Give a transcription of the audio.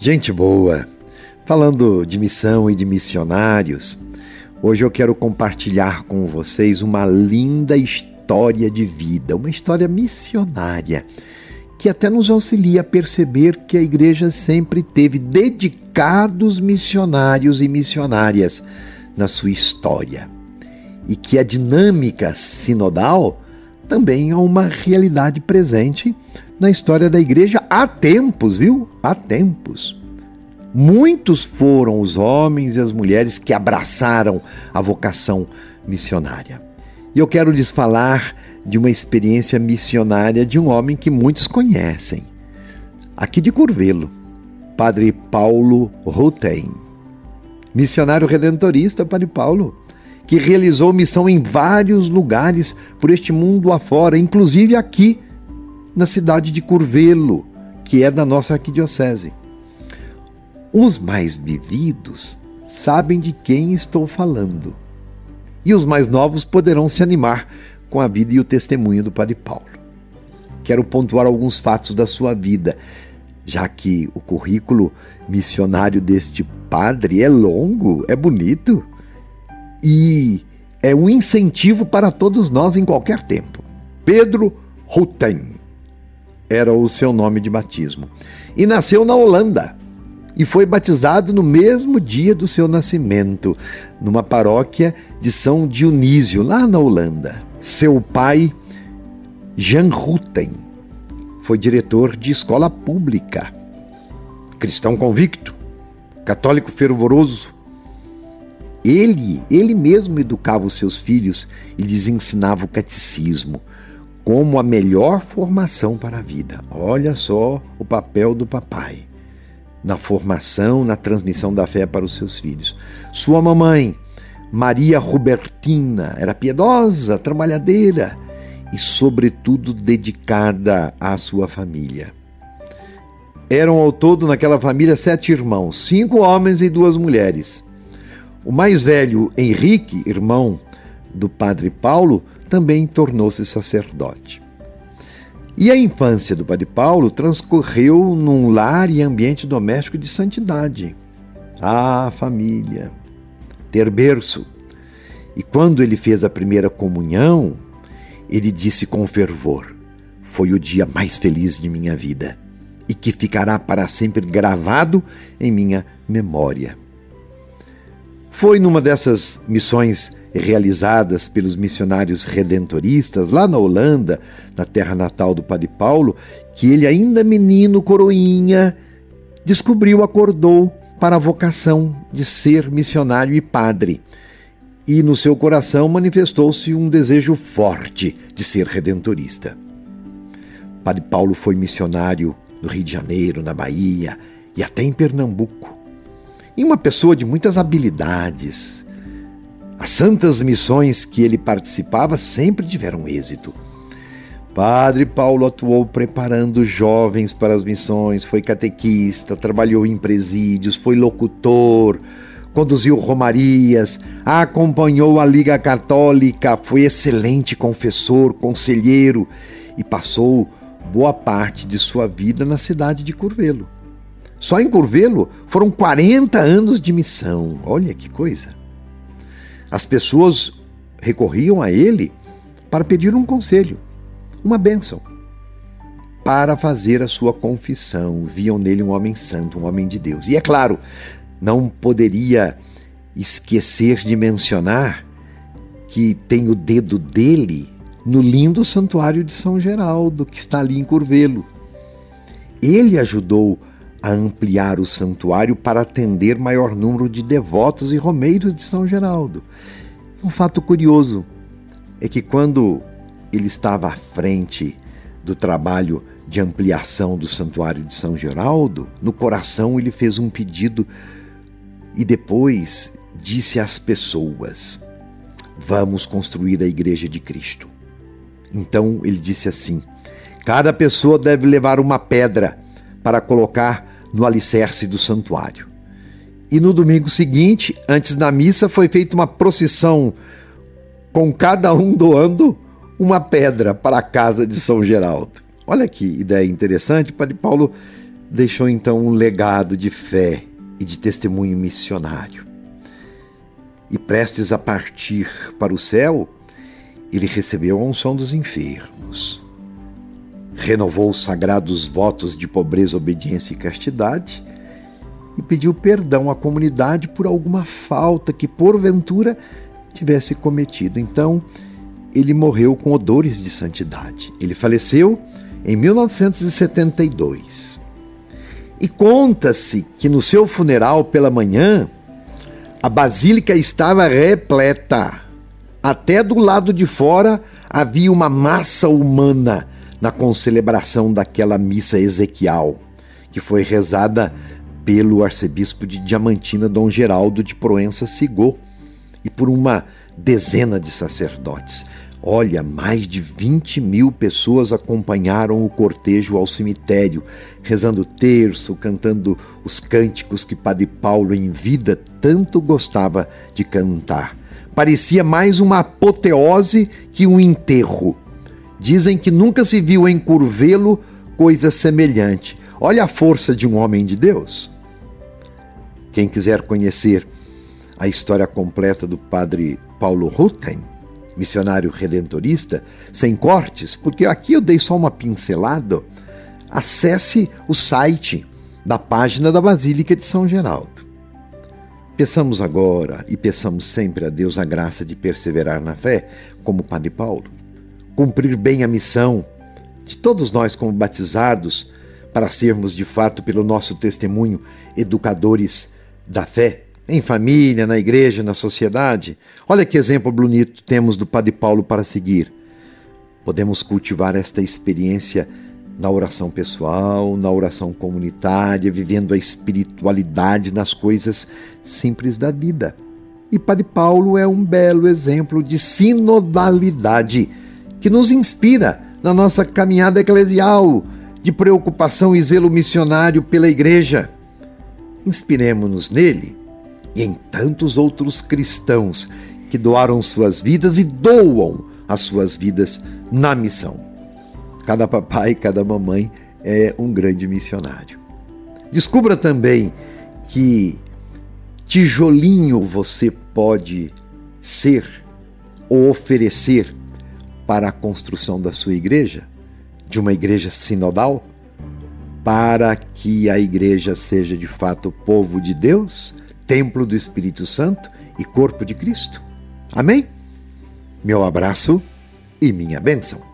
Gente boa, falando de missão e de missionários, hoje eu quero compartilhar com vocês uma linda história de vida, uma história missionária, que até nos auxilia a perceber que a igreja sempre teve dedicados missionários e missionárias na sua história. E que a dinâmica sinodal também é uma realidade presente na história da igreja há tempos, viu? Há tempos. Muitos foram os homens e as mulheres que abraçaram a vocação missionária. E eu quero lhes falar de uma experiência missionária de um homem que muitos conhecem, aqui de Curvelo, Padre Paulo Rutem. Missionário redentorista, Padre Paulo, que realizou missão em vários lugares por este mundo afora, inclusive aqui na cidade de Curvelo, que é da nossa arquidiocese. Os mais vividos sabem de quem estou falando. E os mais novos poderão se animar com a vida e o testemunho do Padre Paulo. Quero pontuar alguns fatos da sua vida, já que o currículo missionário deste padre é longo, é bonito e é um incentivo para todos nós em qualquer tempo. Pedro Rutten era o seu nome de batismo. E nasceu na Holanda. E foi batizado no mesmo dia do seu nascimento, numa paróquia de São Dionísio, lá na Holanda. Seu pai, Jan Rutten, foi diretor de escola pública, cristão convicto, católico fervoroso. Ele, ele mesmo educava os seus filhos e lhes ensinava o catecismo, como a melhor formação para a vida. Olha só o papel do papai na formação, na transmissão da fé para os seus filhos. Sua mamãe, Maria Robertina, era piedosa, trabalhadeira e, sobretudo, dedicada à sua família. Eram ao todo naquela família sete irmãos, cinco homens e duas mulheres. O mais velho, Henrique, irmão do padre Paulo, também tornou-se sacerdote. E a infância do Padre Paulo transcorreu num lar e ambiente doméstico de santidade. Ah, família, ter berço. E quando ele fez a primeira comunhão, ele disse com fervor: Foi o dia mais feliz de minha vida e que ficará para sempre gravado em minha memória. Foi numa dessas missões realizadas pelos missionários redentoristas lá na Holanda, na terra natal do Padre Paulo, que ele, ainda menino coroinha, descobriu, acordou para a vocação de ser missionário e padre. E no seu coração manifestou-se um desejo forte de ser redentorista. Padre Paulo foi missionário no Rio de Janeiro, na Bahia e até em Pernambuco. E uma pessoa de muitas habilidades, as santas missões que ele participava sempre tiveram êxito. Padre Paulo atuou preparando jovens para as missões, foi catequista, trabalhou em presídios, foi locutor, conduziu romarias, acompanhou a Liga Católica, foi excelente confessor, conselheiro e passou boa parte de sua vida na cidade de Curvelo. Só em Curvelo foram 40 anos de missão. Olha que coisa! As pessoas recorriam a ele para pedir um conselho, uma bênção, para fazer a sua confissão. Viam nele um homem santo, um homem de Deus. E é claro, não poderia esquecer de mencionar que tem o dedo dele no lindo santuário de São Geraldo, que está ali em Curvelo. Ele ajudou a ampliar o santuário para atender maior número de devotos e romeiros de São Geraldo. Um fato curioso é que quando ele estava à frente do trabalho de ampliação do santuário de São Geraldo, no coração ele fez um pedido e depois disse às pessoas: Vamos construir a igreja de Cristo. Então ele disse assim: Cada pessoa deve levar uma pedra para colocar no alicerce do santuário. E no domingo seguinte, antes da missa, foi feita uma procissão com cada um doando uma pedra para a casa de São Geraldo. Olha que ideia interessante. Padre Paulo deixou então um legado de fé e de testemunho missionário. E prestes a partir para o céu, ele recebeu a unção dos enfermos. Renovou os sagrados votos de pobreza, obediência e castidade e pediu perdão à comunidade por alguma falta que porventura tivesse cometido. Então, ele morreu com odores de santidade. Ele faleceu em 1972. E conta-se que no seu funeral pela manhã, a basílica estava repleta. Até do lado de fora havia uma massa humana na concelebração daquela missa ezequial, que foi rezada pelo arcebispo de Diamantina, Dom Geraldo de Proença Sigô, e por uma dezena de sacerdotes. Olha, mais de 20 mil pessoas acompanharam o cortejo ao cemitério, rezando terço, cantando os cânticos que Padre Paulo, em vida, tanto gostava de cantar. Parecia mais uma apoteose que um enterro. Dizem que nunca se viu em Curvelo coisa semelhante. Olha a força de um homem de Deus. Quem quiser conhecer a história completa do Padre Paulo Rutten, missionário redentorista, sem cortes, porque aqui eu dei só uma pincelada, acesse o site da página da Basílica de São Geraldo. Peçamos agora e peçamos sempre a Deus a graça de perseverar na fé, como o Padre Paulo, cumprir bem a missão de todos nós como batizados, para sermos de fato, pelo nosso testemunho, educadores da fé em família, na igreja, na sociedade. Olha que exemplo bonito temos do Padre Paulo para seguir. Podemos cultivar esta experiência na oração pessoal, na oração comunitária, vivendo a espiritualidade nas coisas simples da vida. E Padre Paulo é um belo exemplo de sinodalidade que nos inspira na nossa caminhada eclesial de preocupação e zelo missionário pela igreja. Inspiremos-nos nele e em tantos outros cristãos que doaram suas vidas e doam as suas vidas na missão. Cada papai, cada mamãe é um grande missionário. Descubra também que tijolinho você pode ser ou oferecer para a construção da sua igreja, de uma igreja sinodal, para que a igreja seja de fato povo de Deus templo do Espírito Santo e corpo de Cristo. Amém? Meu abraço e minha bênção.